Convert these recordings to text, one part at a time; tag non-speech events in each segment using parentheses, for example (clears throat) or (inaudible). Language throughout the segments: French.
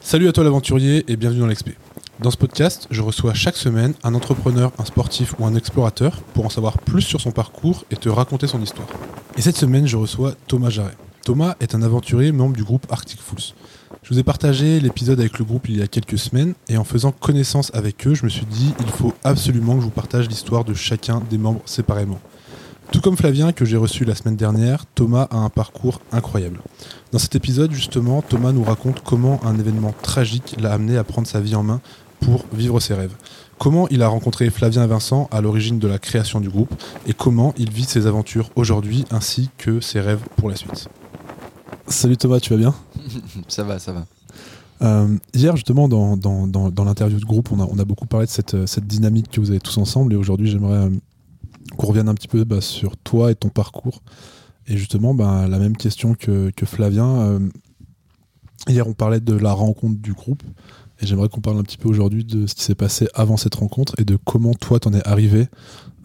Salut à toi l'aventurier et bienvenue dans l'XP. Dans ce podcast, je reçois chaque semaine un entrepreneur, un sportif ou un explorateur pour en savoir plus sur son parcours et te raconter son histoire. Et cette semaine, je reçois Thomas Jarret. Thomas est un aventurier membre du groupe Arctic Fools. Je vous ai partagé l'épisode avec le groupe il y a quelques semaines et en faisant connaissance avec eux, je me suis dit il faut absolument que je vous partage l'histoire de chacun des membres séparément. Tout comme Flavien que j'ai reçu la semaine dernière, Thomas a un parcours incroyable. Dans cet épisode, justement, Thomas nous raconte comment un événement tragique l'a amené à prendre sa vie en main pour vivre ses rêves. Comment il a rencontré Flavien et Vincent à l'origine de la création du groupe et comment il vit ses aventures aujourd'hui ainsi que ses rêves pour la suite. Salut Thomas, tu vas bien? (laughs) Ça va, ça va. Euh, hier, justement, dans, dans, dans, l'interview de groupe, on a, on a, beaucoup parlé de cette, cette, dynamique que vous avez tous ensemble. Et aujourd'hui, j'aimerais euh, qu'on revienne un petit peu bah, sur toi et ton parcours. Et justement, bah, la même question que, que Flavien. Euh, hier, on parlait de la rencontre du groupe. Et j'aimerais qu'on parle un petit peu aujourd'hui de ce qui s'est passé avant cette rencontre et de comment toi, t'en es arrivé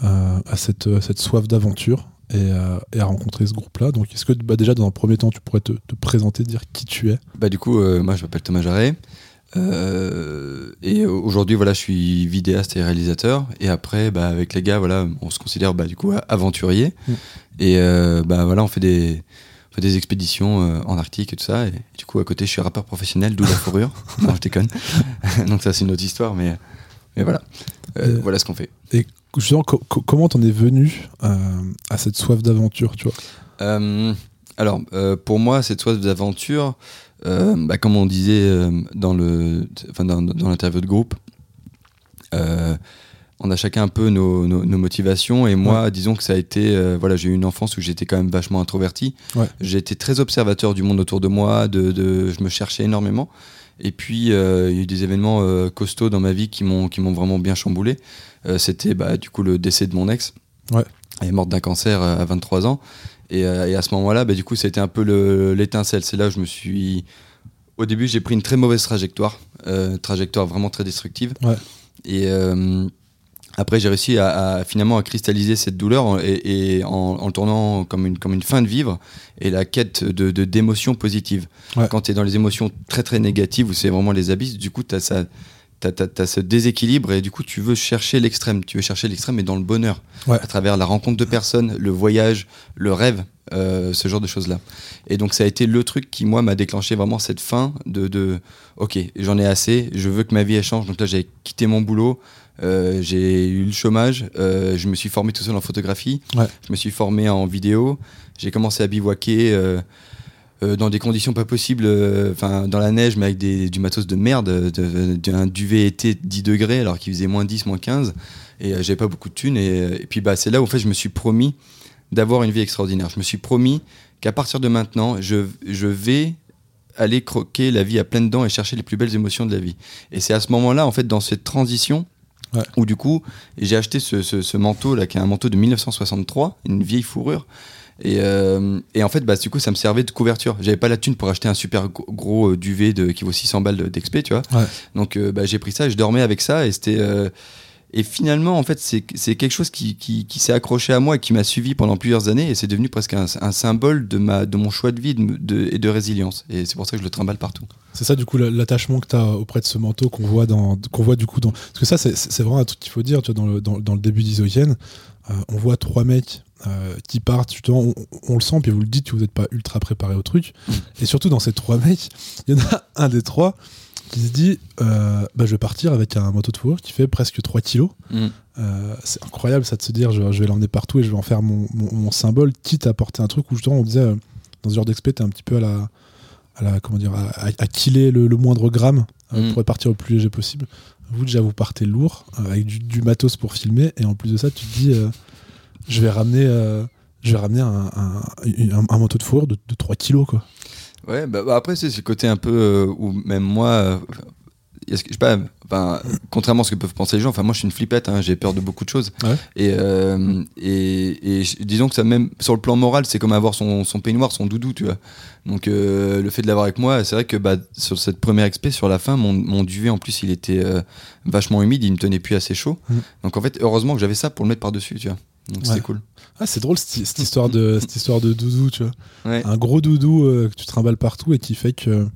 euh, à cette, cette soif d'aventure et, euh, et, à rencontrer ce groupe-là. Donc, est-ce que bah, déjà, dans un premier temps, tu pourrais te, te présenter, dire qui tu es? Bah, Du coup, moi, je m'appelle Thomas Jarret. Euh, et aujourd'hui, voilà, je suis vidéaste et réalisateur. Et après, bah, avec les gars, voilà, on se considère bah, du coup aventurier. Mm. Et euh, bah, voilà, on fait des, on fait des expéditions euh, en Arctique et tout ça. Et, du coup, à côté, je suis rappeur professionnel, d'où la (laughs) fourrure. non, je déconne. (laughs) Donc ça, c'est une autre histoire, mais, mais voilà, voilà ce qu'on fait. Et justement, comment t'en es venu à cette soif d'aventure, tu vois? Alors, pour moi, cette soif d'aventure. Euh, bah, comme on disait euh, dans le, enfin, dans, dans l'interview de groupe, euh, on a chacun un peu nos, nos, motivations. Et moi disons que ça a été voilà j'ai eu une enfance où j'étais quand même vachement introverti. Été très observateur du monde autour de moi de, de je me cherchais énormément. Et puis il y a eu des événements costauds dans ma vie qui m'ont qui m'ont vraiment bien chamboulé. C'était bah, du coup le décès de mon ex. Ouais. elle est morte d'un cancer à 23 ans euh, et, à ce moment-là, bah, du coup, c'était un peu l'étincelle. C'est là où je me suis. Au début, j'ai pris une très mauvaise trajectoire, euh, trajectoire vraiment très destructive. Et euh, après, j'ai réussi à, finalement à cristalliser cette douleur et, en, le tournant comme une, comme une fin de vivre et la quête de d'émotions positives. Quand tu es dans les émotions très très négatives où c'est vraiment les abysses, du coup, tu as ça t'as as, ce déséquilibre et du coup tu veux chercher l'extrême, tu veux chercher l'extrême mais dans le bonheur, à travers la rencontre de personnes, le voyage, le rêve, euh, ce genre de choses là. Et donc ça a été le truc qui moi m'a déclenché vraiment cette fin de, de ok j'en ai assez, je veux que ma vie elle change. Donc là j'ai quitté mon boulot, euh, j'ai eu le chômage, euh, je me suis formé tout seul en photographie, je me suis formé en vidéo, j'ai commencé à bivouaquer. Euh, dans des conditions pas possibles, euh, enfin dans la neige, mais avec des, du matos de merde, d'un duvet été 10 degrés alors qu'il faisait moins 10, moins 15, et euh, j'avais pas beaucoup de thunes. Et, puis bah, c'est là où en fait, je me suis promis d'avoir une vie extraordinaire. Je me suis promis qu'à partir de maintenant, je, je vais aller croquer la vie à pleines dents et chercher les plus belles émotions de la vie. Et c'est à ce moment-là, en fait, dans cette transition, où du coup, j'ai acheté ce, ce, ce, manteau là, qui est un manteau de 1963, une vieille fourrure, et, euh, et, en fait, bah, du coup, ça me servait de couverture. J'avais pas la thune pour acheter un super gros, euh, duvet de, qui vaut 600 balles d'XP, tu vois. Donc, euh, bah, j'ai pris ça et je dormais avec ça. Et c'était. Et finalement, en fait, c'est quelque chose qui, qui, qui s'est accroché à moi et qui m'a suivi pendant plusieurs années. Et c'est devenu presque un, un, symbole de, ma, de mon choix de vie de, et de résilience. Et c'est pour ça que je le trimballe partout. C'est ça, du coup, l'attachement que tu as auprès de ce manteau qu'on voit, qu'on voit du coup dans. Parce que ça, c'est vraiment un truc qu'il faut dire, tu vois, dans, le, dans, dans le début d'Isogène. on voit trois mecs euh, qui partent, justement, on, le sent, puis vous le dites vous n'êtes pas ultra préparé au truc. Mm. Et surtout, dans ces trois mecs, il y en a un des trois qui se dit euh, bah, Je vais partir avec un moto de fourrure qui fait presque 3 kilos. Mm. Euh, c'est incroyable ça de se dire Je, vais l'emmener partout et je vais en faire mon, mon, symbole, quitte à porter un truc où justement on disait dans ce genre d'expé, t'es un petit peu à la. À la, comment dire, à, à, killer le, moindre gramme mm. pour partir le plus léger possible. Vous, déjà, vous partez lourd, avec du, du, matos pour filmer, et en plus de ça, tu te dis, je vais ramener, euh, je vais ramener un, un, un, manteau de fourrure de, 3 kilos, quoi. Ouais, bah, bah après, c'est le côté un peu euh, où même moi, euh, je sais pas, enfin, contrairement à ce que peuvent penser les gens, enfin, moi je suis une flippette, hein, j'ai peur de beaucoup de choses. Et, et, et, disons que ça, même sur le plan moral, c'est comme avoir son, son, peignoir, son doudou, tu vois. Donc le fait de l'avoir avec moi, c'est vrai que bah, sur cette première expé, sur la fin, mon, mon duvet en plus, il était vachement humide, il me tenait plus assez chaud. Mm. Donc en fait, heureusement que j'avais ça pour le mettre par-dessus, tu vois. Donc cool. Ah, c'est drôle cette, histoire de cette histoire de doudou, tu vois. Un gros doudou que tu trimbales partout et qui fait que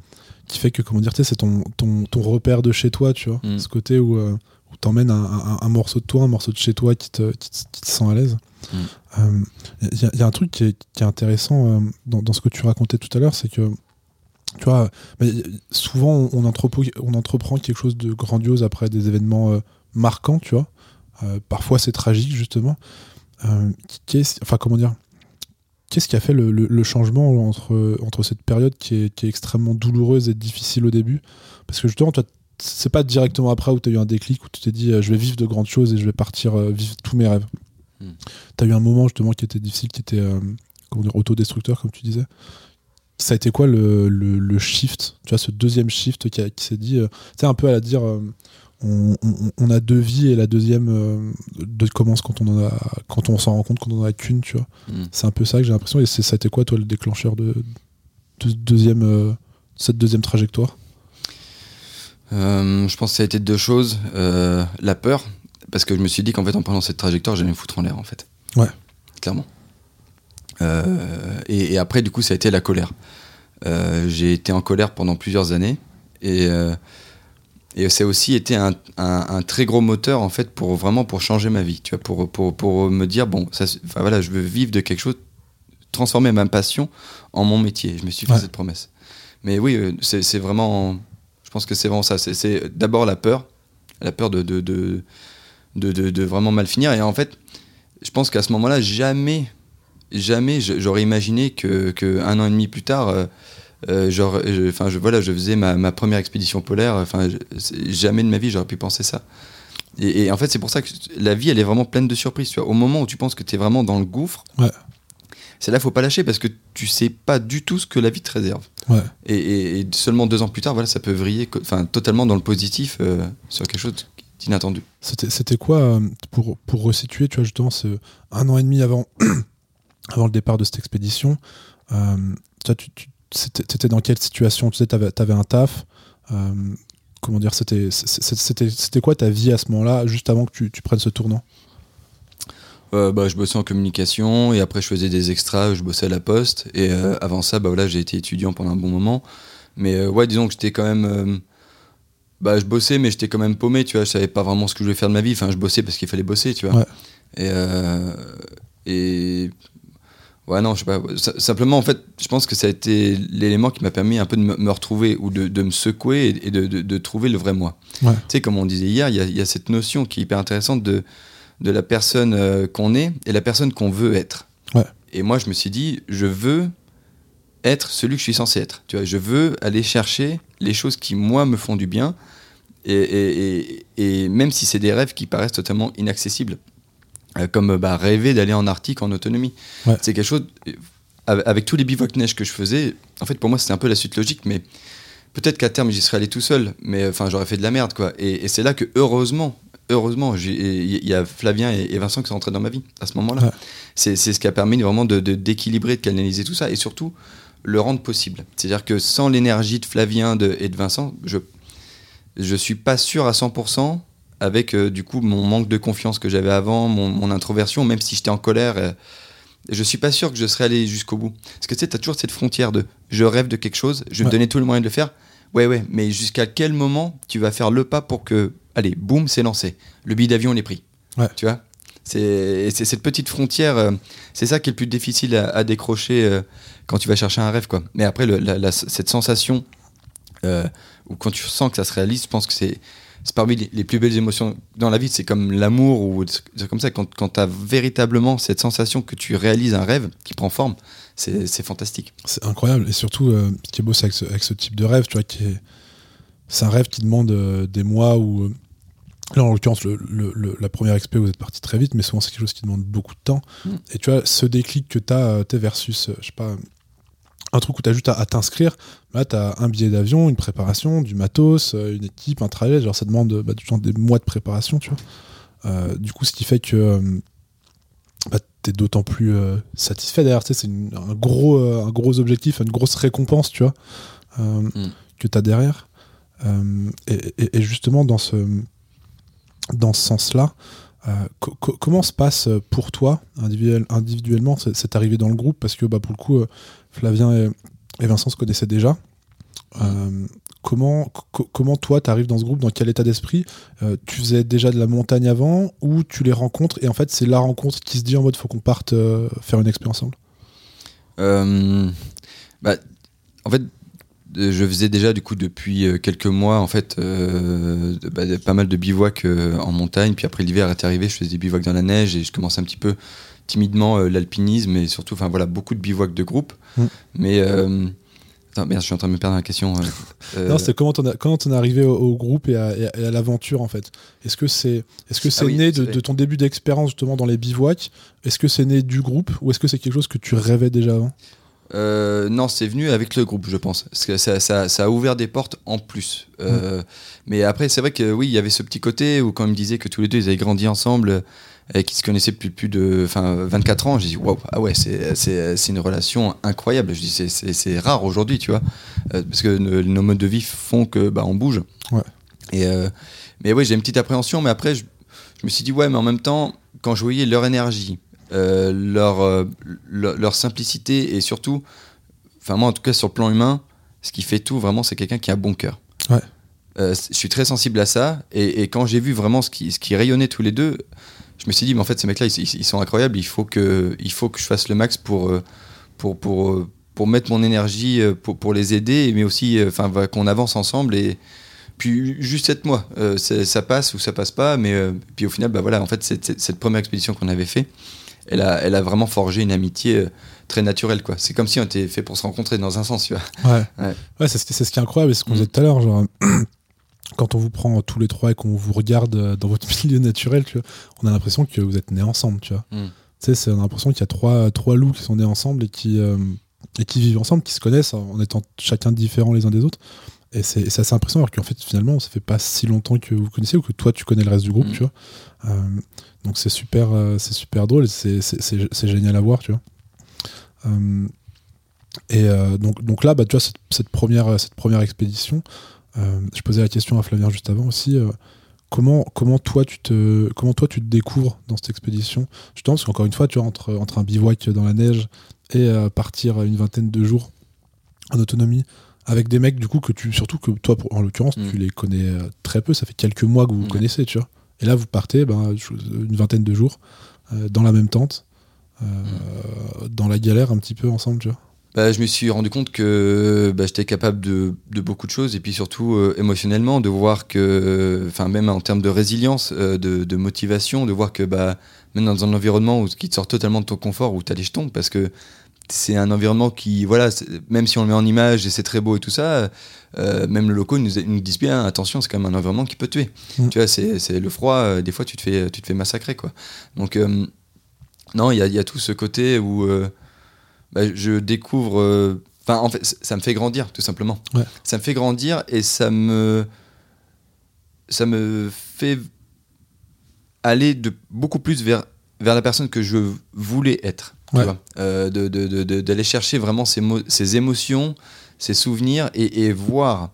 qui fait que comment dire, c'est ton, ton, ton repère de chez toi, tu vois. Mm. Ce côté où, où t'emmènes un, un, morceau de toi, un morceau de chez toi qui te, qui te, sent à l'aise. Il mm. y, a un truc qui est, qui est intéressant dans, dans, ce que tu racontais tout à l'heure, c'est que tu vois, souvent on, on, entreprend quelque chose de grandiose après des événements euh, marquants, tu vois. Euh, parfois c'est tragique justement. Euh, enfin comment dire Qu'est-ce qui a fait le, changement entre, entre cette période qui est, extrêmement douloureuse et difficile au début? Parce que justement, toi, c'est pas directement après où tu as eu un déclic, où tu t'es dit je vais vivre de grandes choses et je vais partir vivre tous mes rêves. Hmm. Tu as eu un moment justement qui était difficile, qui était autodestructeur, comme tu disais ça a été quoi le, le, shift, tu vois, ce deuxième shift qui, s'est dit, euh, tu sais, un peu à la dire, euh, on, a deux vies et la deuxième euh, de commence quand on en a, quand on s'en rend compte qu'on en a qu'une, tu vois. Hmm. C'est un peu ça que j'ai l'impression. Et ça a été quoi, toi, le déclencheur de, deuxième, cette deuxième trajectoire? Je pense que ça a été deux choses. la peur, parce que je me suis dit qu'en fait, en prenant cette trajectoire, j'allais me foutre en l'air, en fait. Ouais. Clairement. Euh, et, après, du coup, ça a été la colère. Euh, j'ai été en colère pendant plusieurs années et euh, et ça a aussi été un, un, très gros moteur en fait pour vraiment pour changer ma vie tu vois pour, pour, pour me dire bon ça voilà je veux vivre de quelque chose transformer ma passion en mon métier. Je me suis fait cette promesse. Mais oui c'est vraiment je pense que c'est vraiment ça. C'est d'abord la peur la peur de de, de de, de, vraiment mal finir. Et en fait je pense qu'à ce moment là jamais jamais j'aurais imaginé que, un an et demi plus tard, euh, euh, genre, enfin, je, voilà, je faisais ma, première expédition polaire. Enfin, jamais de ma vie j'aurais pu penser ça. Et, en fait, c'est pour ça que la vie, elle est vraiment pleine de surprises. Tu vois. Au moment où tu penses que tu es vraiment dans le gouffre, c'est là faut pas lâcher parce que tu sais pas du tout ce que la vie te réserve. Et, seulement deux ans plus tard, voilà, ça peut vriller, enfin, totalement dans le positif euh, sur quelque chose d'inattendu. C'était quoi pour pour resituer, tu vois justement, ce un an et demi avant (clears throat) avant le départ de cette expédition. Euh, tu, étais dans quelle situation? Tu sais, tu avais, un taf. Euh, comment dire C'était quoi ta vie à ce moment-là, juste avant que tu, prennes ce tournant? Euh, bah, je bossais en communication et après je faisais des extras, je bossais à la poste et avant ça bah voilà j'ai été étudiant pendant un bon moment. Mais ouais disons que j'étais quand même bah je bossais mais j'étais quand même paumé tu vois je savais pas vraiment ce que je voulais faire de ma vie. Enfin je bossais parce qu'il fallait bosser tu vois. Et, et Ouais, non, je sais pas. Simplement, en fait, je pense que ça a été l'élément qui m'a permis un peu de me, retrouver ou de, me secouer et de, trouver le vrai moi. Tu sais, comme on disait hier, il y, a, cette notion qui est hyper intéressante de, de la personne euh, qu'on est et la personne qu'on veut être. Et moi, je me suis dit, je veux être celui que je suis censé être. Tu vois, je veux aller chercher les choses qui, moi, me font du bien. et, et même si c'est des rêves qui paraissent totalement inaccessibles. Euh, comme bah, rêver d'aller en Arctique en autonomie. C'est quelque chose, avec tous les bivouacs neige que je faisais, en fait pour moi c'était un peu la suite logique, mais peut-être qu'à terme j'y serais allé tout seul, mais enfin j'aurais fait de la merde quoi. Et, c'est là que heureusement, heureusement, il y a Flavien et, Vincent qui sont rentrés dans ma vie à ce moment-là. C'est ce qui a permis vraiment de d'équilibrer, de, canaliser tout ça et surtout le rendre possible. C'est-à-dire que sans l'énergie de Flavien et de Vincent, je je suis pas sûr à 100% avec euh, du coup mon manque de confiance que j'avais avant, mon, introversion, même si j'étais en colère. Euh, je suis pas sûr que je serais allé jusqu'au bout. Parce que tu sais, tu as toujours cette frontière de je rêve de quelque chose, je vais me donner tout le moyen de le faire. Ouais, ouais, mais jusqu'à quel moment tu vas faire le pas pour que, allez, boum, c'est lancé. Le billet d'avion, est pris. Tu vois? C'est cette petite frontière, euh, c'est ça qui est le plus difficile à, décrocher quand tu vas chercher un rêve. quoi. Mais après, cette sensation, où quand tu sens que ça se réalise, je pense que c'est c'est parmi les, plus belles émotions dans la vie. C'est comme l'amour ou c'est comme ça. Quand, quand tu as véritablement cette sensation que tu réalises un rêve qui prend forme, c'est fantastique. C'est incroyable. Et surtout, euh, ce qui est beau, c'est avec, ce type de rêve, tu vois, qui est, c'est un rêve qui demande euh, des mois ou. Euh, là, en l'occurrence, le, la première expé, vous êtes parti très vite, mais souvent, c'est quelque chose qui demande beaucoup de temps. Mm. Et tu vois, ce déclic que tu as, versus, je sais pas, un truc où tu as juste à, t'inscrire. Là, tu as un billet d'avion, une préparation, du matos, euh, une équipe, un trajet. Genre, ça demande bah, des mois de préparation, tu vois. Euh, du coup, ce qui fait que euh, bah, tu es d'autant plus satisfait. D'ailleurs, c'est un, gros, un gros objectif, une grosse récompense, tu vois, mm. que tu as derrière. Et, justement, dans ce, dans ce sens-là, comment se passe pour toi individuellement cette arrivée dans le groupe? Parce que bah, pour le coup, Flavien et, Vincent se connaissaient déjà. comment, comment toi, tu arrives dans ce groupe Dans quel état d'esprit? Tu faisais déjà de la montagne avant ou tu les rencontres et en fait c'est la rencontre qui se dit en mode faut qu'on parte faire une expérience ensemble? Bah, En fait, euh, je faisais déjà du coup depuis euh, quelques mois en fait euh, bah, pas mal de bivouacs en montagne. Puis après l'hiver est arrivé je faisais des bivouacs dans la neige et je commençais un petit peu timidement l'alpinisme et surtout enfin voilà beaucoup de bivouacs de groupe mm. mais Attends, merde, je suis en train de me perdre la question. (laughs) non, c'est comment comment es arrivé au, groupe et à, l'aventure en fait? Est-ce que c'est est-ce que c'est ah né de, de, ton début d'expérience justement dans les bivouacs? Est-ce que c'est né du groupe ou est-ce que c'est quelque chose que tu rêvais déjà avant? Euh, non, c'est venu avec le groupe, je pense. Parce que ça, ça, a ouvert des portes en plus. Euh, mais après, c'est vrai que oui, il y avait ce petit côté où quand ils me disaient que tous les deux, ils avaient grandi ensemble et qu'ils se connaissaient depuis plus de 24 ans, j'ai dit, waouh, ah ouais, c'est une relation incroyable. Je dis, c'est rare aujourd'hui, tu vois. Euh, parce que nos modes de vie font que bah, on bouge. Ouais. Et, mais oui, j'ai une petite appréhension, mais après, je, je me suis dit, ouais, mais en même temps, quand je voyais leur énergie, euh, euh, leur, leur, simplicité et surtout, enfin moi en tout cas sur le plan humain, ce qui fait tout vraiment, c'est quelqu'un qui a bon cœur. Euh, je suis très sensible à ça et, quand j'ai vu vraiment ce qui, ce qui rayonnait tous les deux, je me suis dit, mais en fait ces mecs-là, ils, sont incroyables, il faut, que, il faut que je fasse le max pour, pour, pour, pour mettre mon énergie pour, pour les aider, mais aussi enfin qu'on avance ensemble et puis juste sept mois, ça passe ou ça passe pas, mais puis au final, bah voilà, en fait, cette, cette première expédition qu'on avait fait, elle a, elle a vraiment forgé une amitié euh, très naturelle. quoi. C'est comme si on était fait pour se rencontrer dans un sens. Tu vois. Ouais, ouais. c'est, ce qui est incroyable, c'est ce qu'on disait mm. tout à l'heure. Genre, quand on vous prend tous les trois et qu'on vous regarde euh, dans votre (laughs) milieu naturel, tu vois, on a l'impression que vous êtes nés ensemble. Tu vois. Mm. Tu sais, on a l'impression qu'il y a trois, trois loups qui sont nés ensemble et qui, euh, et qui vivent ensemble, qui se connaissent en étant chacun différents les uns des autres. Et c'est, assez impressionnant, alors qu'en fait, finalement, ça fait pas si longtemps que vous connaissez ou que toi, tu connais le reste du groupe, mm. tu vois. Donc c'est super, euh, c'est super drôle, c'est génial à voir, tu vois. Euh, et euh, donc, donc là, bah, tu vois, cette, première, cette première expédition, je posais la question à Flavien juste avant aussi. comment, comment, toi, tu te, comment toi tu te découvres dans cette expédition? Justement, parce qu'encore une fois, tu vois, entre, entre un bivouac dans la neige et partir une vingtaine de jours en autonomie, avec des mecs du coup que tu surtout que toi en l'occurrence mm. tu les connais très peu ça fait quelques mois que vous vous connaissez tu vois et là, vous partez ben, une vingtaine de jours euh, dans la même tente, euh, dans la galère un petit peu ensemble, tu vois. Bah, je me suis rendu compte que bah, j'étais capable de, beaucoup de choses et puis surtout euh, émotionnellement de voir que, enfin même en termes de résilience, de, motivation, de voir que bah, même dans un environnement où, qui te sort totalement de ton confort, où tu as les jetons, parce que c'est un environnement qui, voilà, même si on le met en image et c'est très beau et tout ça, euh, même le locaux nous, nous disent bien, attention, c'est quand même un environnement qui peut tuer. Mm. Tu vois, c'est le froid, euh, des fois tu te fais, tu te fais massacrer, quoi. Donc, euh, non, il y a, y a, tout ce côté où bah, je découvre. Enfin, en fait, ça me fait grandir, tout simplement. Ça me fait grandir et ça me. Ça me fait aller de beaucoup plus vers, vers la personne que je voulais être euh, d'aller chercher vraiment ces, émotions, ces souvenirs et, voir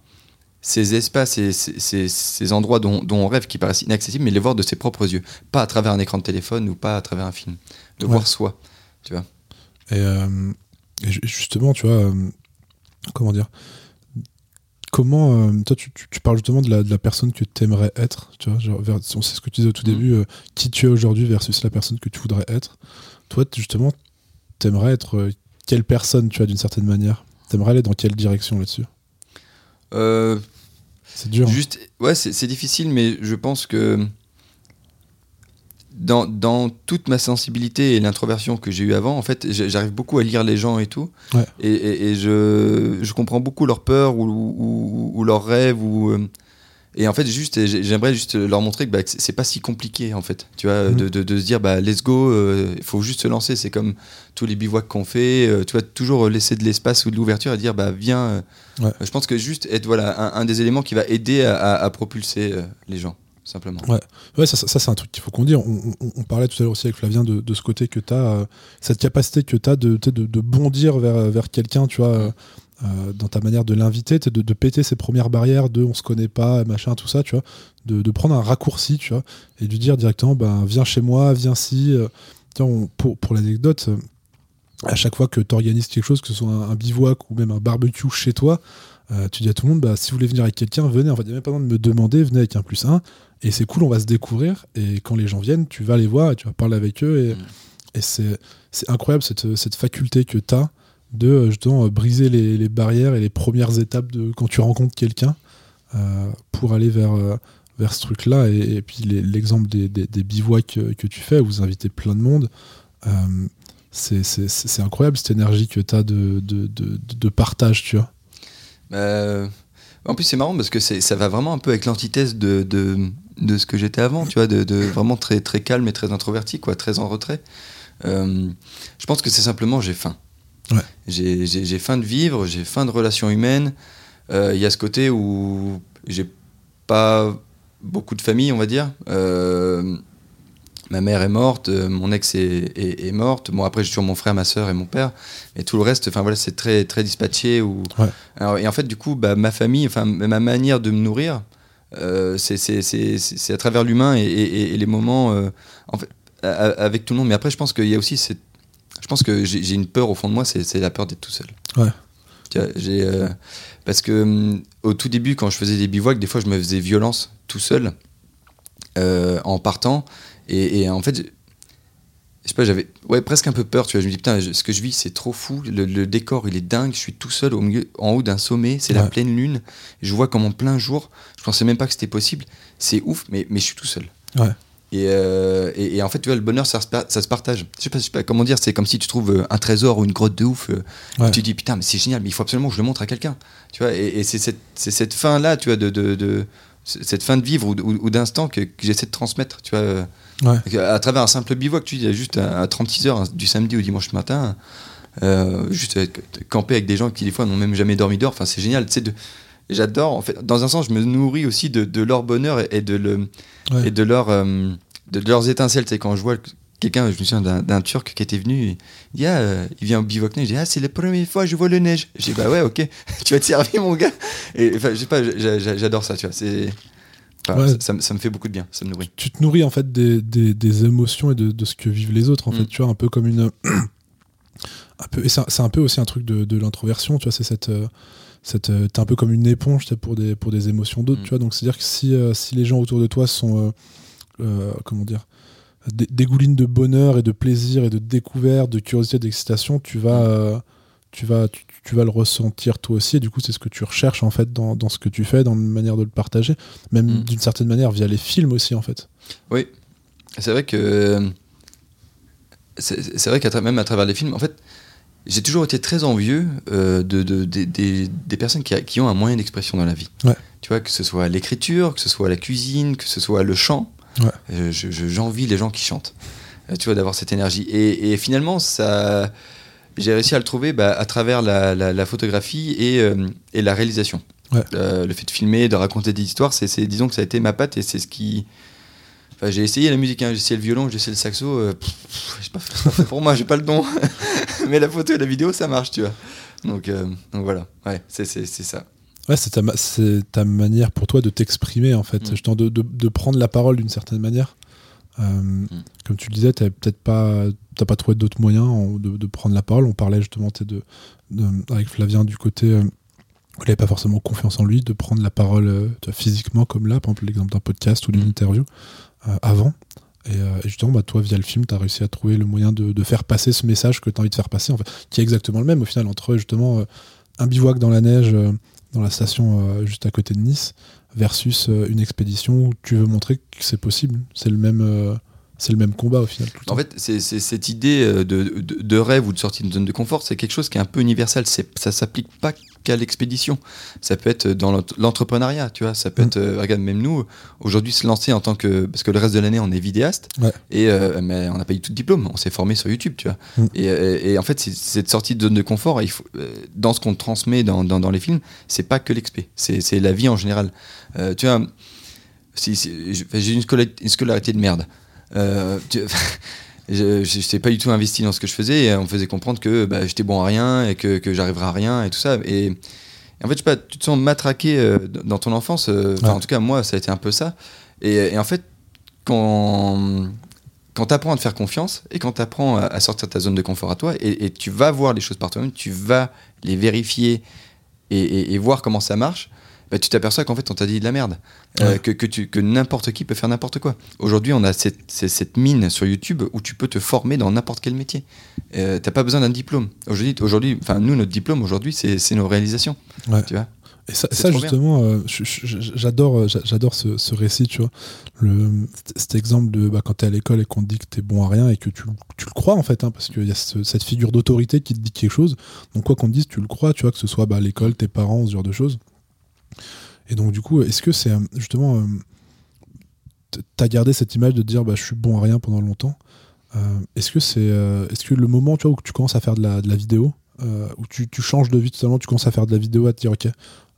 ces espaces et ces, endroits dont, on rêve qui paraissent inaccessibles, mais les voir de ses propres yeux, pas à travers un écran de téléphone ou pas à travers un film, de voir soi, tu vois. Et, euh, justement, tu vois, euh, comment dire, comment, toi, tu, parles justement de la, personne que tu aimerais être, tu vois, genre, c'est ce que tu disais au tout mm. début, qui tu es aujourd'hui versus la personne que tu voudrais être. Toi, justement, t'aimerais être euh, quelle personne, tu vois, d'une certaine manière? T'aimerais aller dans quelle direction là-dessus? Euh, C'est dur. Hein. Juste, ouais, c'est difficile, mais je pense que dans, dans toute ma sensibilité et l'introversion que j'ai eu avant, en fait, j'arrive beaucoup à lire les gens et tout. Et, et, je, je, comprends beaucoup leurs peurs ou, ou, ou leurs rêves ou. Euh, et en fait, juste, j'aimerais juste leur montrer que bah, c'est pas si compliqué, en fait. Tu vois, de, mm. de, se dire, bah, let's go, il euh, faut juste se lancer. C'est comme tous les bivouacs qu'on fait. Euh, tu vois, toujours laisser de l'espace ou de l'ouverture et dire, bah, viens. Euh. Je pense que juste être voilà, un, des éléments qui va aider à, propulser les gens simplement. Ouais, ouais ça, ça, c'est un truc qu'il faut qu'on dise. On, parlait tout à l'heure aussi avec Flavien de, de ce côté que tu as, cette capacité que tu as de, de, de, bondir vers, vers quelqu'un, tu vois, dans ta manière de l'inviter, de, de, péter ses premières barrières de on se connaît pas, machin, tout ça, tu vois, de, prendre un raccourci, tu vois, et de lui dire directement, ben, viens chez moi, viens si. pour, pour l'anecdote, à chaque fois que tu organises quelque chose, que ce soit un, bivouac ou même un barbecue chez toi, euh, tu dis à tout le monde, bah, si vous voulez venir avec quelqu'un, venez. En fait, il n'y a même pas besoin de me demander, venez avec un plus un. Et c'est cool, on va se découvrir. Et quand les gens viennent, tu vas les voir et tu vas parler avec eux. Et, mm. c'est, incroyable cette, faculté que tu as de euh, justement euh, briser les, barrières et les premières étapes de quand tu rencontres quelqu'un pour aller vers, vers ce truc-là. Et, puis l'exemple des, bivouacs que, tu fais, où vous invitez plein de monde c'est incroyable cette énergie que tu as de, de, de, partage, tu vois. Bah, en plus, c'est marrant parce que ça va vraiment un peu avec l'antithèse de, de, ce que j'étais avant, tu vois, de, vraiment très, très calme et très introverti, quoi, très en retrait. Euh, je pense que c'est simplement j'ai faim. Ouais. J'ai faim de vivre, j'ai faim de relations humaines. Euh, il y a ce côté où j'ai pas beaucoup de famille, on va dire. Euh, ma mère est morte, euh, mon ex est, est, morte. Bon, après, j'ai toujours mon frère, ma soeur et mon père. Et tout le reste, enfin voilà, c'est très, très dispatché. Ou... et en fait, du coup, bah, ma famille, enfin, ma manière de me nourrir, euh, c'est à travers l'humain et, les moments euh, en fait, avec tout le monde. Mais après, je pense qu'il y a aussi cette... Je pense que j'ai une peur au fond de moi, c'est la peur d'être tout seul. Ouais. J'ai, parce que hum, au tout début, quand je faisais des bivouacs, des fois, je me faisais violence tout seul en partant. Et, en fait, je sais pas, j'avais ouais, presque un peu peur, tu vois. Je me dis, putain, ce que je vis, c'est trop fou. Le, décor, il est dingue. Je suis tout seul au milieu, en haut d'un sommet. C'est la pleine lune. Je vois comme en plein jour. Je pensais même pas que c'était possible. C'est ouf, mais, mais je suis tout seul. Ouais. Euh, et, et, en fait, tu vois, le bonheur, ça, ça se partage. Je sais, pas, sais pas comment dire, c'est comme si tu trouves euh, un trésor ou une grotte de ouf. Euh, tu te dis, putain, mais c'est génial, mais il faut absolument que je le montre à quelqu'un. Tu vois, et, c'est cette, cette fin-là, tu vois, de, de, de, cette fin de vivre ou, ou, d'instant que, que j'essaie de transmettre, tu vois. À travers un simple bivouac, tu dis, juste à, 36 heures du samedi au dimanche matin, euh, juste camper avec des gens qui des fois n'ont même jamais dormi dehors. Enfin, c'est génial. De, j'adore. En fait, dans un sens, je me nourris aussi de, leur bonheur et, de le et de leur euh, de leurs étincelles. Tu quand je vois quelqu'un, je me souviens d'un Turc qui était venu, il dit ah, euh, il vient au bivouac neige, je dis ah c'est la première fois que je vois le neige. Je dis bah ouais ok, (laughs) tu vas te servir mon gars. Et enfin je sais pas, j'adore ça, tu vois. C'est ça, me fait beaucoup de bien, ça me nourrit. Tu te nourris en fait des, des, émotions et de, de, ce que vivent les autres, en fait, mm. tu vois, un peu comme une. (clears throat) un peu, et c'est un peu aussi un truc de, de l'introversion, tu vois, c'est cette. Euh, cette euh, t'es un peu comme une éponge pour des, pour des émotions d'autres, mm. tu vois. Donc, c'est-à-dire que si, euh, si les gens autour de toi sont. comment dire dégoulinent de bonheur et de plaisir et de découverte, de curiosité, d'excitation, tu vas. Mm. Tu vas, tu vas le ressentir toi aussi, et du coup, c'est ce que tu recherches en fait dans, dans, ce que tu fais, dans la manière de le partager, même mm. d'une certaine manière via les films aussi en fait. Oui, c'est vrai que c'est vrai qu'à même à travers les films, en fait, j'ai toujours été très envieux euh, de, de, des personnes qui, qui, ont un moyen d'expression dans la vie. Tu vois, que ce soit l'écriture, que ce soit la cuisine, que ce soit le chant. Ouais. Euh, j'envie les gens qui chantent. Euh, tu vois, d'avoir cette énergie. Et, et, finalement, ça j'ai réussi à le trouver bah, à travers la, la, photographie et, euh, et, la réalisation. Euh, le fait de filmer, de raconter des histoires, c'est, disons que ça a été ma patte et c'est ce qui. Enfin, j'ai essayé la musique, hein, j'ai essayé le violon, j'ai essayé le saxo. Euh, c'est pas, fait pour moi, j'ai pas le don. (laughs) Mais la photo et la vidéo, ça marche, tu vois. Donc, donc voilà, ouais, c'est, ça. Ouais, c'est ta, ta, manière pour toi de t'exprimer, en fait. Mm. De, de, de, prendre la parole d'une certaine manière. Mm. Comme tu le disais, tu peut-être pas t'as pas trouvé d'autres moyens de, prendre la parole. On parlait justement de, avec Flavien du côté euh, où il n'avait pas forcément confiance en lui, de prendre la parole euh, physiquement comme là, par exemple l'exemple d'un podcast ou d'une mm. interview euh, avant. Et, justement, bah, toi, via le film, tu as réussi à trouver le moyen de, faire passer ce message que tu as envie de faire passer, en fait, qui est exactement le même au final entre justement un bivouac dans la neige dans la station juste à côté de Nice versus une expédition où tu veux montrer que c'est possible. C'est le même c'est le même combat au final. en fait, c'est cette idée euh, de, de, rêve ou de sortie de zone de confort, c'est quelque chose qui est un peu universel. Ça s'applique pas qu'à l'expédition. Ça peut être dans l'entrepreneuriat, tu vois. Ça peut mm. être, euh, regarde, même nous, aujourd'hui, se lancer en tant que. Parce que le reste de l'année, on est vidéaste. Et, euh, mais on n'a pas eu tout de diplôme. On s'est formé sur YouTube, tu vois. Mm. Et, et, en fait, cette sortie de zone de confort, il faut, dans ce qu'on transmet dans, dans, dans, les films, c'est pas que l'expé. C'est la vie en général. tu vois, j'ai une, scolarité de merde. Euh, (laughs) je n'étais pas du tout investi dans ce que je faisais et on me faisait comprendre que bah, j'étais bon à rien et que, que j'arriverais à rien et tout ça. Et, en fait, je sais pas, tu te sens matraqué euh, dans ton enfance. Euh, en tout cas, moi, ça a été un peu ça. Et, en fait, quand, quand tu apprends à te faire confiance et quand tu apprends à, sortir de ta zone de confort à toi et, tu vas voir les choses par toi-même, tu vas les vérifier et, voir comment ça marche, bah, tu t'aperçois qu'en fait on t'a dit de la merde, euh, que, que, que n'importe qui peut faire n'importe quoi. Aujourd'hui on a cette, cette, mine sur YouTube où tu peux te former dans n'importe quel métier. Euh, t'as pas besoin d'un diplôme. Aujourd'hui, aujourd'hui, enfin nous notre diplôme aujourd'hui c'est nos réalisations. Tu vois? Et ça, justement, euh, j'adore, euh, j'adore ce, ce, récit, tu vois. Le, cet exemple de bah, quand tu es à l'école et qu'on te dit que tu es bon à rien et que tu, tu le crois en fait, hein, parce qu'il y a cette figure d'autorité qui te dit quelque chose. Donc quoi qu'on te dise, tu le crois, tu vois, que ce soit bah, l'école, tes parents, ce genre de choses. Et donc du coup, est-ce que c'est euh, justement, tu t'as gardé cette image de dire bah, je suis bon à rien pendant longtemps. est-ce que c'est, est-ce que le moment, tu où tu commences à faire de la, de vidéo, où tu, tu, changes de vie totalement, tu commences à faire de la vidéo, à te dire ok,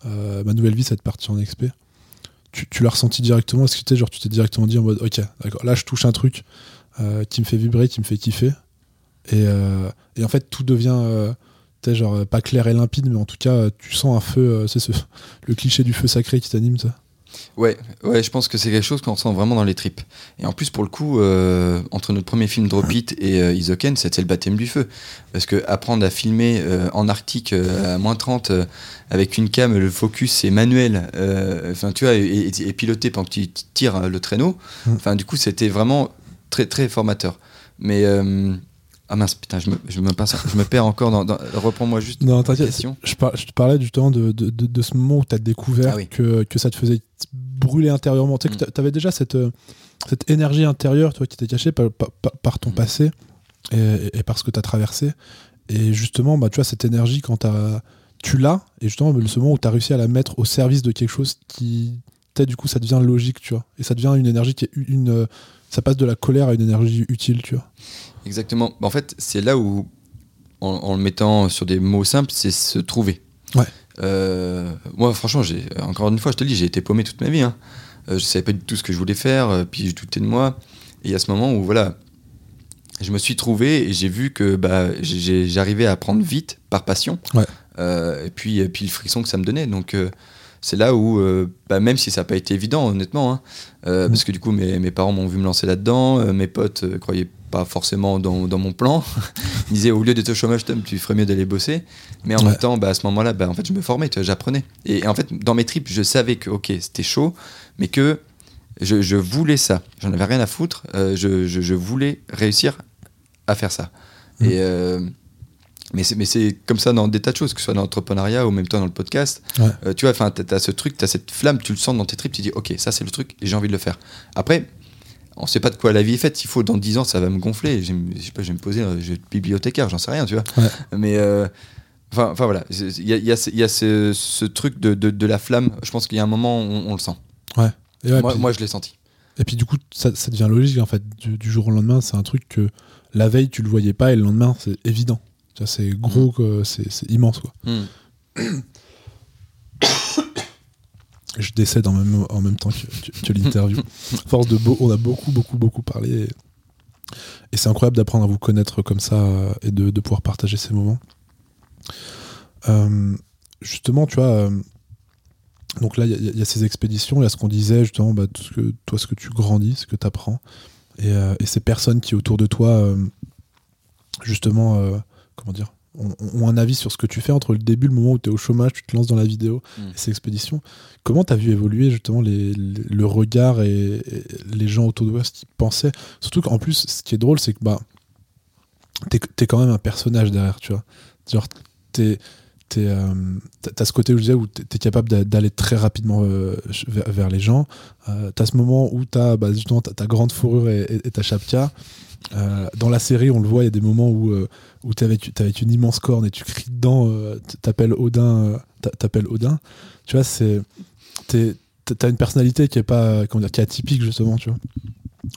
euh, ma nouvelle vie, cette partie en XP. Tu, l'as ressenti directement Est-ce que genre, tu t'es directement dit en mode, ok, d'accord, là je touche un truc euh, qui me fait vibrer, qui me fait kiffer. Et, euh, en fait, tout devient, genre, pas clair et limpide, mais en tout cas, tu sens un feu, c'est ce, le cliché du feu sacré qui t'anime, ça Ouais, ouais, je pense que c'est quelque chose qu'on ressent vraiment dans les tripes. Et en plus, pour le coup, euh, entre notre premier film Drop It et euh, Isoken, c'était le baptême du feu. Parce que apprendre à filmer euh, en Arctique à moins 30 avec une cam, le focus c'est manuel, enfin tu vois, et, et, piloté pendant que tu tires le traîneau. Mm. Enfin, du coup, c'était vraiment très très formateur. Mais ah mince, putain, je me, je me, je me perds encore dans. Reprends-moi juste. Non, t'inquiète. Je, je, te parlais justement de, de, de, ce moment où tu as découvert ah que, que, ça te faisait brûler intérieurement. Tu sais, que mm. tu avais déjà cette, euh, cette énergie intérieure, toi, qui était cachée par, par, ton mm. passé et, et, par ce que tu as traversé. Et justement, bah, tu vois, cette énergie, quand as, tu l'as, et justement, ce moment où tu as réussi à la mettre au service de quelque chose qui. Du coup, ça devient logique, tu vois. Et ça devient une énergie qui est une. Ça passe de la colère à une énergie utile, tu vois. Exactement. En fait, c'est là où, en, le mettant sur des mots simples, c'est se trouver. Ouais. Euh, moi, franchement, j'ai encore une fois, je te le dis, j'ai été paumé toute ma vie. Hein. Euh, je savais pas du tout ce que je voulais faire, euh, puis je doutais de moi. Et à ce moment où, voilà, je me suis trouvé et j'ai vu que bah, j'arrivais à apprendre vite par passion. Ouais. et puis, puis le frisson que ça me donnait. Donc, c'est là où, bah, même si ça n'a pas été évident, honnêtement, hein, mm. parce que du coup, mes, mes parents m'ont vu me lancer là-dedans, mes potes croyaient pas forcément dans, dans mon plan. (laughs) il disait au lieu d'être au chômage, tu ferais mieux d'aller bosser. Mais en même temps, bah, à ce moment-là, bah, en fait, je me formais, j'apprenais. Et, en fait, dans mes tripes, je savais que, ok, c'était chaud, mais que je, je voulais ça. J'en avais rien à foutre. Euh, je, je, voulais réussir à faire ça. Mmh. Et. Euh, mais c'est comme ça dans des tas de choses, que ce soit dans l'entrepreneuriat ou même toi dans le podcast. Euh, tu vois, tu as ce truc, tu as cette flamme, tu le sens dans tes tripes, tu dis, ok, ça c'est le truc et j'ai envie de le faire. Après, on sait pas de quoi la vie est faite. S'il faut dans 10 ans, ça va me gonfler. Je sais pas, je vais me poser, je vais être bibliothécaire, j'en sais rien, tu vois. Mais euh, enfin, voilà, il y a, y a, y a ce, ce, truc de, de, de, la flamme. Je pense qu'il y a un moment où on, le sent. Ouais. moi, moi, je l'ai senti. Et puis du coup, ça, ça, devient logique en fait. Du, jour au lendemain, c'est un truc que la veille tu le voyais pas et le lendemain c'est évident. C'est gros, mm. c'est immense quoi. Mm. Je décède en même, en même temps que, l'interview. (laughs) Force de beau, on a beaucoup, beaucoup, beaucoup parlé. Et, c'est incroyable d'apprendre à vous connaître comme ça euh, et de, pouvoir partager ces moments. Euh, justement, tu vois, euh, donc là, il y, a ces expéditions, il y a ce qu'on disait, justement, bah, tout ce que, toi, ce que tu grandis, ce que tu apprends, et, et, ces personnes qui autour de toi, justement, comment dire, ont, un avis sur ce que tu fais entre le début, le moment où tu es au chômage, tu te lances dans la vidéo mm. et ces expéditions. Comment tu as vu évoluer justement les, le regard et, les gens autour de toi, ce qu'ils pensaient? Surtout qu'en plus, ce qui est drôle, c'est que bah, tu es, quand même un personnage derrière, tu vois. Genre, tu euh, as ce côté où je disais où tu es capable d'aller très rapidement euh, vers, les gens. Euh, tu as ce moment où tu as bah, justement ta, grande fourrure et, ta chapka. Euh, dans la série, on le voit, il y a des moments où, euh, où tu avec, une immense corne et tu cries dedans, euh, t'appelles Odin, t'appelles Odin. Tu vois, c'est. T'as une personnalité qui est pas. Comment dire, qui atypique, justement, tu vois.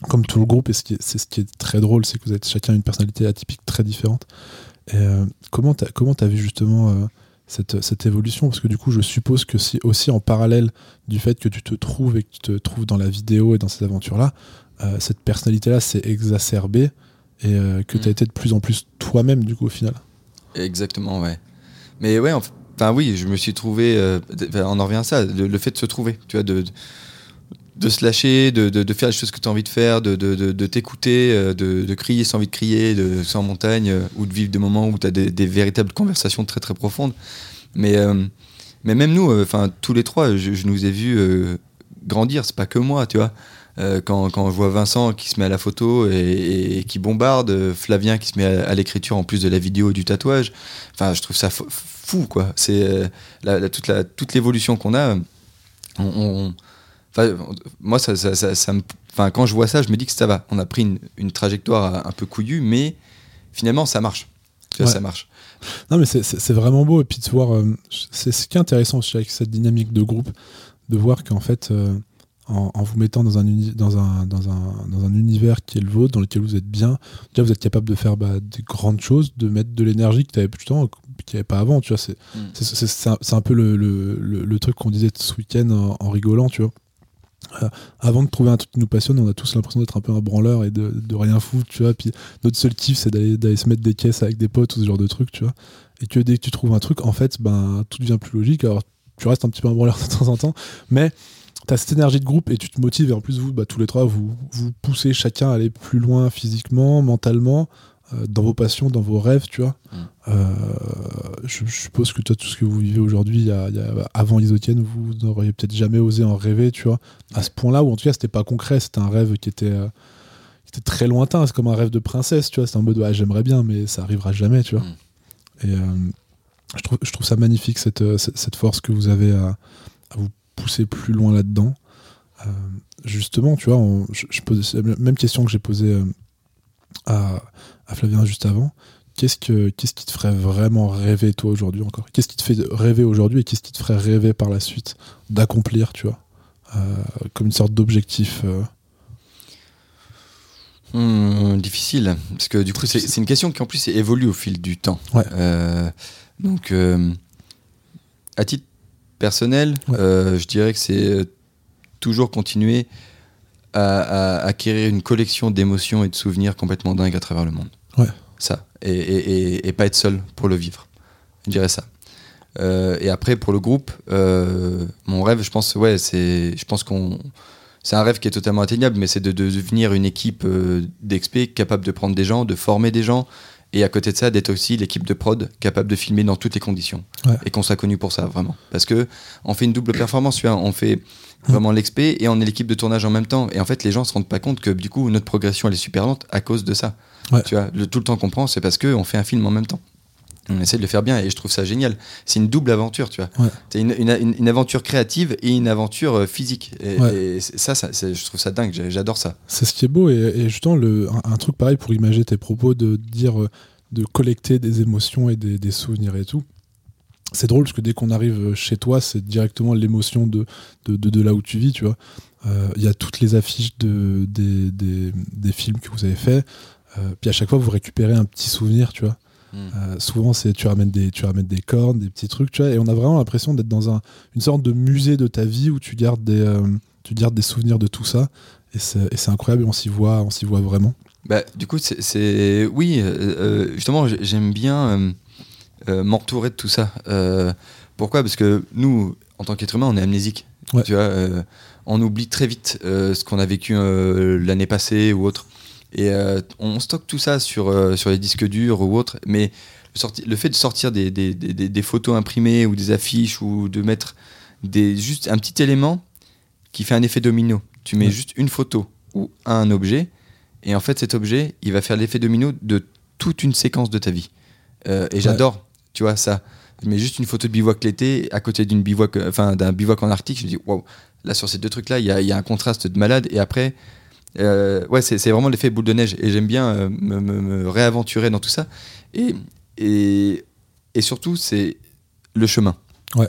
Comme tout le groupe, et c'est ce, qui est très drôle, c'est que vous êtes chacun une personnalité atypique très différente. Et comment t'as comment as vu justement cette, cette, évolution? Parce que du coup, je suppose que si aussi en parallèle du fait que tu te trouves et que tu te trouves dans la vidéo et dans ces aventures-là, euh, cette personnalité-là s'est exacerbée et que tu as mm. été de plus en plus toi-même, du coup, au final. Exactement, ouais. Mais ouais, enfin, oui, je me suis trouvé. on en revient à ça, le, fait de se trouver, tu vois, de, de se lâcher, de, de, faire les choses que tu as envie de faire, de, de t'écouter, de, crier sans envie de crier, de sans montagne, ou de vivre des moments où tu as des, véritables conversations très très profondes. Mais, mais même nous, enfin tous les trois, je, je nous ai vus grandir, c'est pas que moi, tu vois. Euh, quand, quand, je vois Vincent qui se met à la photo et, qui bombarde, Flavien qui se met à, l'écriture en plus de la vidéo et du tatouage, enfin, je trouve ça fou, quoi. C'est euh, la, toute, la, toute l'évolution qu'on a. On, moi, ça, ça, ça, me, quand je vois ça, je me dis que ça va. On a pris une, une trajectoire un peu couillue, mais finalement, ça marche. Ça marche. Non, mais c'est vraiment beau. Et puis de voir, euh, c'est ce qui est intéressant aussi avec cette dynamique de groupe, de voir qu'en fait, en, vous mettant dans un, dans, un, dans, un, dans un univers qui est le vôtre, dans lequel vous êtes bien, déjà vous êtes capable de faire bah, des grandes choses, de mettre de l'énergie que tu avais plus de temps, qu'il n'y avait pas avant. Tu vois, c'est, mm. c'est, un, peu le, le, le, truc qu'on disait ce week-end en, rigolant, tu vois. Euh, avant de trouver un truc qui nous passionne, on a tous l'impression d'être un peu un branleur et de, de rien foutre, tu vois. Puis notre seul kiff, c'est d'aller, d'aller se mettre des caisses avec des potes ou ce genre de trucs, tu vois. Et que dès que tu trouves un truc, en fait, ben, tout devient plus logique. Alors, tu restes un petit peu un branleur (laughs) de temps en temps, mais tu as cette énergie de groupe et tu te motives et en plus vous bah, tous les trois vous vous poussez chacun à aller plus loin physiquement mentalement euh, dans vos passions dans vos rêves tu vois mm. euh, je, suppose que toi tout ce que vous vivez aujourd'hui avant Isotienne vous n'auriez peut-être jamais osé en rêver tu vois à ce point là où en tout cas c'était pas concret c'était un rêve qui était euh, était très lointain c'est comme un rêve de princesse tu vois c'est un mode ah, j'aimerais bien mais ça arrivera jamais tu vois mm. et je trouve, je trouve ça magnifique, cette, cette force que vous avez à, vous pousser plus loin là-dedans. Euh, justement, tu vois, je, pose la même question que j'ai posée euh, à, à, Flavien juste avant. Qu'est-ce, que, qu'est-ce qui te ferait vraiment rêver, toi, aujourd'hui encore? Qu'est-ce qui te fait rêver aujourd'hui et qu'est-ce qui te ferait rêver par la suite d'accomplir, tu vois? Comme une sorte d'objectif hmm, difficile, parce que du coup, c'est, c'est une question qui en plus évolue au fil du temps. Ouais. Donc, euh, à titre personnel, euh, je dirais que c'est euh, toujours continuer à, acquérir une collection d'émotions et de souvenirs complètement dingues à travers le monde. Ouais. Ça. Et, pas être seul pour le vivre. Je dirais ça. et après, pour le groupe, mon rêve, je pense, ouais, c'est, je pense qu'on, c'est un rêve qui est totalement atteignable, mais c'est de, de, devenir une équipe d'experts capable de prendre des gens, de former des gens, et à côté de ça, d'être aussi l'équipe de prod capable de filmer dans toutes les conditions. Et qu'on soit connu pour ça, vraiment. Parce que on fait une double performance, tu vois. On fait vraiment l'expé et on est l'équipe de tournage en même temps. Et en fait, les gens se rendent pas compte que du coup, notre progression, elle est super lente à cause de ça. Tu vois, le, tout le temps qu'on prend, c'est parce qu'on fait un film en même temps on essaie de le faire bien et je trouve ça génial. C'est une double aventure, tu vois. C'est une, aventure créative et une aventure euh, physique. Et, ça, ça je trouve ça dingue, j'adore ça. C'est ce qui est beau et, justement, le, un, truc pareil pour imaginer tes propos, de dire, euh, de collecter des émotions et des, souvenirs et tout. C'est drôle parce que dès qu'on arrive chez toi, c'est directement l'émotion de de, là où tu vis, tu vois. Euh, il y a toutes les affiches de, des, films que vous avez fait. puis à chaque fois, vous récupérez un petit souvenir, tu vois. Euh, souvent, c'est tu ramènes des tu ramènes des cornes, des petits trucs, tu vois, et on a vraiment l'impression d'être dans un, une sorte de musée de ta vie où tu gardes des euh, tu gardes des souvenirs de tout ça, et c'est incroyable. on s'y voit, on s'y voit vraiment. Bah, du coup, c'est oui, euh, justement, j'aime bien m'entourer de tout ça. pourquoi? Parce que nous, en tant qu'être humain, on est amnésique. Tu vois, on oublie très vite ce qu'on a vécu l'année passée ou autre. Et euh, on stocke tout ça sur, euh, sur les disques durs ou autres, mais le, fait de sortir des, des, des, photos imprimées ou des affiches ou de mettre des, juste un petit élément qui fait un effet domino. Tu mets juste une photo ou un objet, et en fait cet objet, il va faire l'effet domino de toute une séquence de ta vie. Euh, et j'adore, tu vois, ça. Je mets juste une photo de bivouac l'été à côté d'une bivouac, enfin d'un bivouac en Arctique, je me dis, waouh, là sur ces deux trucs-là, il y a, y a, un contraste de malade, et après, euh, ouais, c'est vraiment l'effet boule de neige et j'aime bien euh, me, réaventurer dans tout ça. Et, et, et surtout, c'est le chemin. Ouais.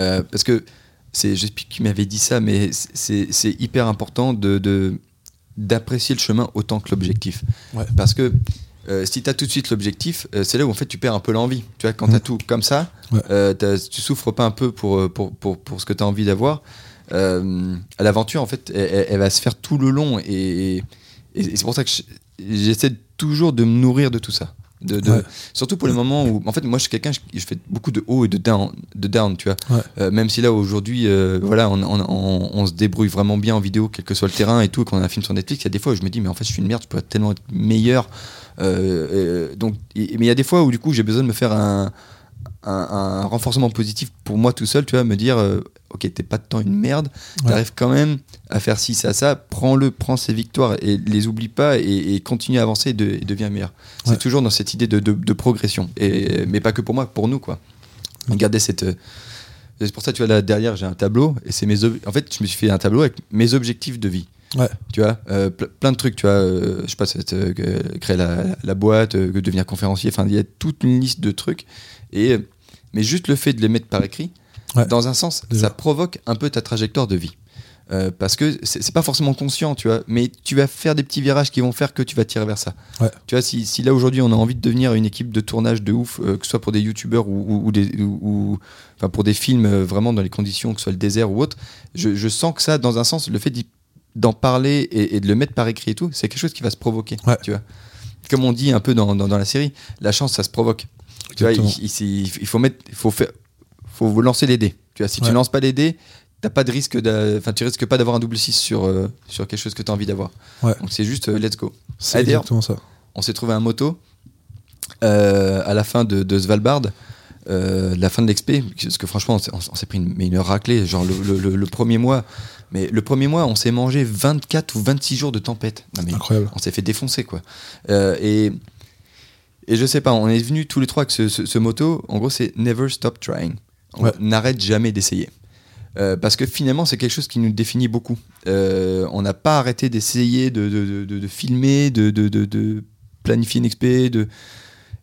Euh, parce que c'est, j'explique qui m'avait dit ça, mais c'est hyper important de d'apprécier le chemin autant que l'objectif. Ouais. Parce que si tu as tout de suite l'objectif, c'est là où en fait tu perds un peu l'envie. Tu vois, quand tu as mmh. tout comme ça, tu souffres pas un peu pour, pour, pour, pour ce que tu as envie d'avoir. Euh, l'aventure, en fait, elle, va se faire tout le long. Et, c'est pour ça que j'essaie toujours de me nourrir de tout ça. De, Surtout pour les moments où, en fait, moi, je suis quelqu'un, je, fais beaucoup de haut et de down, de down tu vois. Euh, même si là, aujourd'hui, euh, voilà, on, on, on, se débrouille vraiment bien en vidéo, quel que soit le terrain et tout, qu'on a un film sur Netflix, il y a des fois où je me dis, mais en fait, je suis une merde, je peux tellement être meilleur. Euh, donc, mais il y a des fois où, du coup, j'ai besoin de me faire un, un, renforcement positif pour moi tout seul, tu vois, me dire, euh, ok, t'es pas de temps une merde, t'arrives quand même à faire ci, ça, ça, prends-le, prends ces victoires et les oublie pas et, continue à avancer et, deviens meilleur. C'est toujours dans cette idée de, progression, et, mais pas que pour moi, pour nous, quoi. Regardez cette. Euh, c'est pour ça, tu vois, là derrière, j'ai un tableau, et c'est mes. En fait, je me suis fait un tableau avec mes objectifs de vie. Ouais. Tu vois, euh, plein de trucs, tu vois, je sais pas, créer la, la boîte, devenir conférencier, enfin, il y a toute une liste de trucs. Et mais juste le fait de les mettre par écrit, dans un sens, ça provoque un peu ta trajectoire de vie. Euh, parce que c'est pas forcément conscient, tu vois, mais tu vas faire des petits virages qui vont faire que tu vas tirer vers ça. Tu vois, si, si là aujourd'hui on a envie de devenir une équipe de tournage de ouf, euh, que ce soit pour des youtubeurs ou, ou, des, ou, enfin pour des films euh, vraiment dans les conditions, que ce soit le désert ou autre, je, je sens que ça, dans un sens, le fait d'en parler et, de le mettre par écrit et tout, c'est quelque chose qui va se provoquer. Tu vois, comme on dit un peu dans, dans, dans la série, la chance, ça se provoque. Tu vois, il, faut mettre, il faut faire, faut lancer les dés. Tu vois, si tu lances pas les dés, t'as pas de risque, enfin, tu risques pas d'avoir un double 6 sur, euh, sur quelque chose que tu as envie d'avoir. Donc c'est juste euh, let's go. C'est exactement ça. On s'est trouvé un moto euh, à la fin de, de Svalbard. la fin de l'expé, parce que franchement, on s'est pris une, mais une raclée, genre le, premier mois. Mais le premier mois, on s'est mangé 24 ou 26 jours de tempête. Incroyable. On s'est fait défoncer, quoi. et et je sais pas, on est venus tous les trois avec ce, moto. En gros, c'est never stop trying. N'arrête jamais d'essayer. Euh, parce que finalement, c'est quelque chose qui nous définit beaucoup. Euh, on n'a pas arrêté d'essayer de, de, de, filmer, de, planifier une expé. De...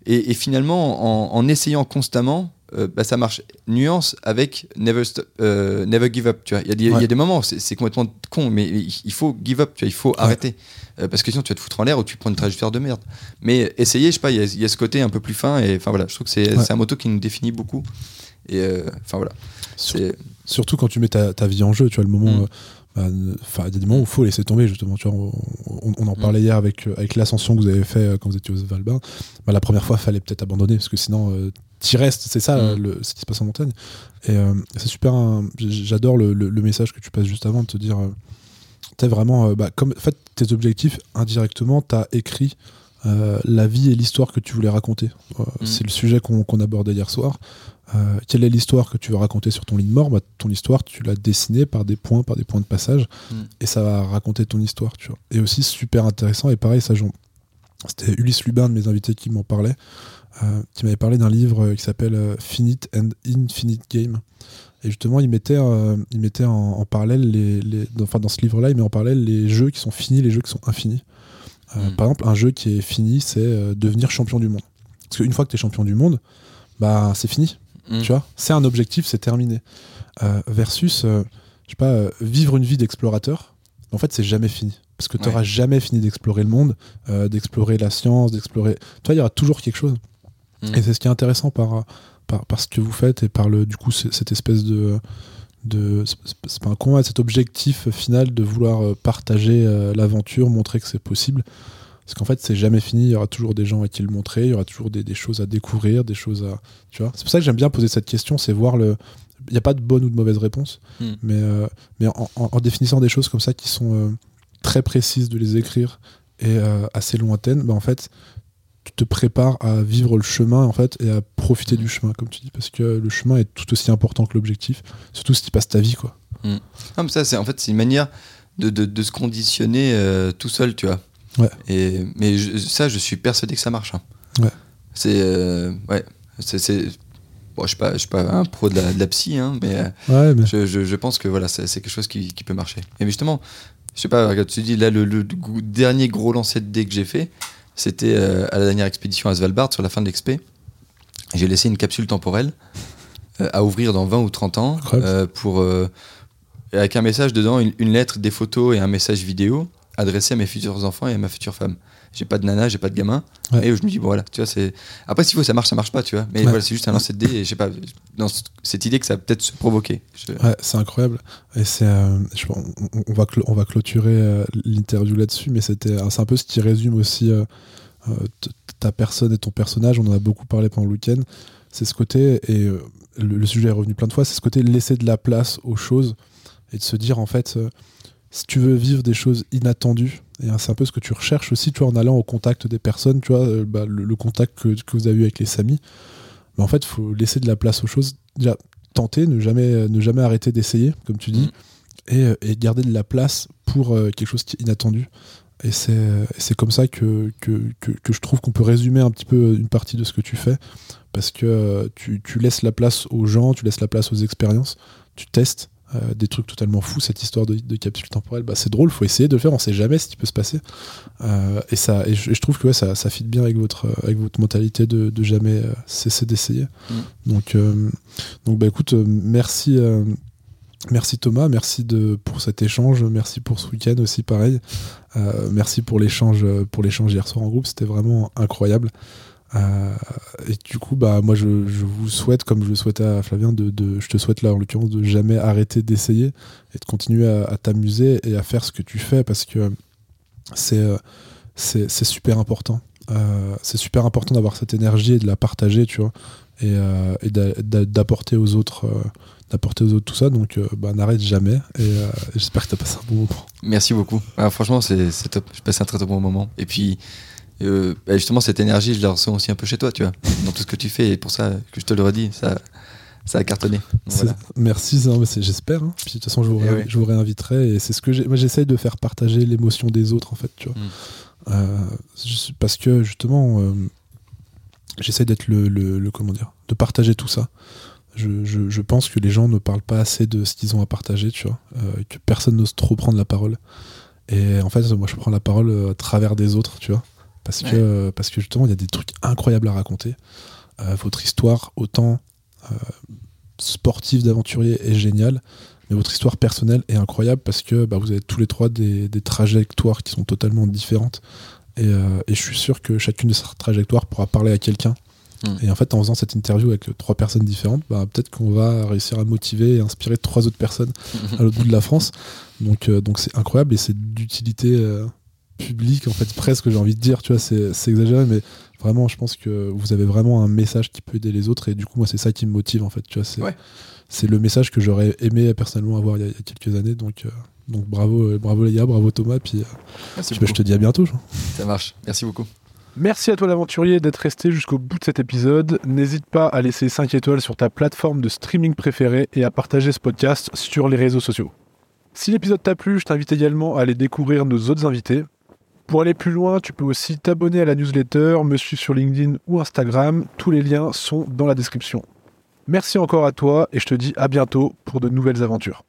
Et, finalement, en, essayant constamment, euh, bah, ça marche. Nuance avec never, stop, never give up. Tu vois. Il, y, a des moments, c'est complètement con, mais il faut give up, tu vois, il faut arrêter. Euh, parce que sinon tu vas te foutre en l'air ou tu prends une trajectoire de merde. Mais essayer, je sais pas, il y, a ce côté un peu plus fin et enfin voilà, je trouve que c'est un moto qui nous définit beaucoup. Et euh, enfin voilà. surtout quand tu mets ta, vie en jeu, tu vois, le moment. Mm. Euh, bah, enfin, il y a des moments où il faut laisser tomber justement. Tu vois, on, en mm. parlait hier avec, avec l'ascension que vous avez fait quand vous étiez au Valbin. Bah, la première fois, il fallait peut-être abandonner parce que sinon, tu restes. C'est ça mm. le, ce qui se passe en montagne. Et c'est super. J'adore le, le, message que tu passes juste avant de te dire tu vraiment, euh, bah, comme en fait, tes objectifs, indirectement, tu as écrit euh, la vie et l'histoire que tu voulais raconter. Euh, mm. C'est le sujet qu'on abordait hier soir. quelle est l'histoire que tu veux raconter sur ton lit de mort? Bah, Ton histoire, tu l'as dessinée par des points, par des points de passage, mm. et ça va raconter ton histoire. Tu vois. Et aussi, super intéressant, et pareil, ça, c'était Ulysse Lubin, de mes invités, qui m'en parlait, qui m'avait parlé d'un livre qui s'appelle Finite and Infinite Game. Et justement, il mettait, euh, il mettait en, parallèle, les, enfin dans ce livre-là, il met en parallèle les jeux qui sont finis, les jeux qui sont infinis. Euh, hmm. Par exemple, un jeu qui est fini, c'est euh, devenir champion du monde. Parce qu'une fois que tu es champion du monde, bah, c'est fini. Hmm. Tu vois C'est un objectif, c'est terminé. versus, je sais pas, vivre une vie d'explorateur, en fait, c'est jamais fini. Parce que tu n'auras jamais fini d'explorer le monde, d'explorer la science, d'explorer. Tu vois, il y aura toujours quelque chose. Hmm. Et c'est ce qui est intéressant par, par, ce que vous faites et par le, du coup cette espèce de, de c'est pas un combat, cet objectif final de vouloir euh, partager euh, l'aventure, montrer que c'est possible. Parce qu'en fait, c'est jamais fini. Il y aura toujours des gens à qui le montrer. Il y aura toujours des, des choses à découvrir, des choses à. Tu vois. C'est pour ça que j'aime bien poser cette question. C'est voir le. Il n'y a pas de bonne ou de mauvaise réponse, hmm. mais, euh, mais en, définissant des choses comme ça qui sont très précises de les écrire et assez lointaines, bah en fait, tu te prépares à vivre le chemin en fait et à profiter du chemin comme tu dis parce que le chemin est tout aussi important que l'objectif surtout si tu passes ta vie quoi mm. mais ça c'est en fait c'est une manière de, de, se conditionner euh, tout seul tu vois ouais. et mais ça je suis persuadé que ça marche hein. ouais c'est euh, ouais c'est bon je suis pas je suis pas un pro de la, de la psy hein, mais, ouais, mais... Je, je, je, pense que voilà c'est quelque chose qui, qui, peut marcher et justement je sais pas regarde tu dis là le, le, dernier gros lancer de dés que j'ai fait c'était euh, à la dernière expédition à Svalbard, sur la fin de l'expé. J'ai laissé une capsule temporelle euh, à ouvrir dans 20 ou 30 ans euh, pour, avec un message dedans, une, lettre, des photos et un message vidéo adressé à mes futurs enfants et à ma future femme. j'ai pas de nana, j'ai pas de gamin. Et je me dis, bon, voilà, tu vois, c'est. Après, s'il faut, ça marche, ça marche pas, tu vois. Mais voilà, c'est juste un lancer de dés et je sais pas, dans cette idée que ça va peut-être se provoquer. Ouais, c'est incroyable. Et c'est. Euh, on, va on va clôturer euh, l'interview là-dessus, mais c'était c'est un peu ce qui résume aussi euh, ta personne et ton personnage. On en a beaucoup parlé pendant le week-end. C'est ce côté, et le, sujet est revenu plein de fois, c'est ce côté laisser de la place aux choses et de se dire, en fait, si tu veux vivre des choses inattendues, et c'est un peu ce que tu recherches aussi, tu vois, en allant au contact des personnes, tu vois, euh, bah, le, contact que, vous avez eu avec les Samis. En fait, il faut laisser de la place aux choses. Déjà, tenter, ne jamais, ne jamais arrêter d'essayer, comme tu dis, mm. et, euh, et, garder de la place pour euh, quelque chose qui est inattendu. Et c'est comme ça que, que, que, je trouve qu'on peut résumer un petit peu une partie de ce que tu fais, parce que tu, tu laisses la place aux gens, tu laisses la place aux expériences, tu testes, euh, des trucs totalement fous, cette histoire de, capsule temporelle, bah, c'est drôle, faut essayer de le faire, on sait jamais ce qui peut se passer. Euh, et, ça, et je, trouve que ouais, ça, ça fit bien avec votre, avec votre mentalité de, de jamais euh, cesser d'essayer. Mm. Donc, donc bah, écoute, merci. Merci Thomas, merci de, pour cet échange, merci pour ce week-end aussi pareil, merci pour l'échange pour l'échange hier soir en groupe, c'était vraiment incroyable. Euh, et du coup, bah, moi, je, vous souhaite, comme je le souhaitais à Flavien, de, je te souhaite là, en l'occurrence, de jamais arrêter d'essayer et de continuer à, t'amuser et à faire ce que tu fais parce que c'est, euh, c'est, super important. Euh, c'est super important d'avoir cette énergie et de la partager, tu vois, et, d'apporter aux autres. d'apporter aux autres tout ça donc bah, n'arrête jamais et j'espère que tu as passé un bon moment merci beaucoup ah, franchement c'est top j'ai passé un très, très bon moment et puis euh, bah, justement, cette énergie, je la ressens aussi un peu chez toi, tu vois, dans tout ce que tu fais. Et pour ça que je te le redis, ça, ça a cartonné. Merci, j'espère. Hein. Puis de toute façon, je vous, eh je vous réinviterai. Et c'est ce que moi j'essaye de faire partager l'émotion des autres, en fait, tu vois. Mm. Euh, parce que justement, euh, j'essaye d'être le, le, comment dire, de partager tout ça. Je, je, je, pense que les gens ne parlent pas assez de ce qu'ils ont à partager, tu vois, que personne n'ose trop prendre la parole. Et en fait, moi, je prends la parole à travers des autres, tu vois parce que parce que justement il y a des trucs incroyables à raconter. Euh, votre histoire autant euh, sportive d'aventurier est géniale, mais votre histoire personnelle est incroyable parce que bah, vous avez tous les trois des, des, trajectoires qui sont totalement différentes. Et, euh, et, je suis sûr que chacune de ces trajectoires pourra parler à quelqu'un. Hmm. Et en fait, en faisant cette interview avec trois personnes différentes, bah, peut-être qu'on va réussir à motiver et inspirer trois autres personnes (laughs) à l'autre bout de la France. Donc, donc c'est incroyable et c'est d'utilité public, en fait, presque, j'ai envie de dire, tu vois, c'est exagéré, mais vraiment, je pense que vous avez vraiment un message qui peut aider les autres, et du coup, moi, c'est ça qui me motive, en fait, tu vois, c'est le message que j'aurais aimé personnellement avoir il y a, quelques années, donc, euh, donc bravo, euh, bravo les gars, bravo Thomas, puis euh, je, te dis à bientôt. Ça marche, merci beaucoup. Merci à toi l'aventurier d'être resté jusqu'au bout de cet épisode. N'hésite pas à laisser 5 étoiles sur ta plateforme de streaming préférée et à partager ce podcast sur les réseaux sociaux. Si l'épisode t'a plu, je t'invite également à aller découvrir nos autres invités. Pour aller plus loin, tu peux aussi t'abonner à la newsletter, me suivre sur LinkedIn ou Instagram. Tous les liens sont dans la description. Merci encore à toi et je te dis à bientôt pour de nouvelles aventures.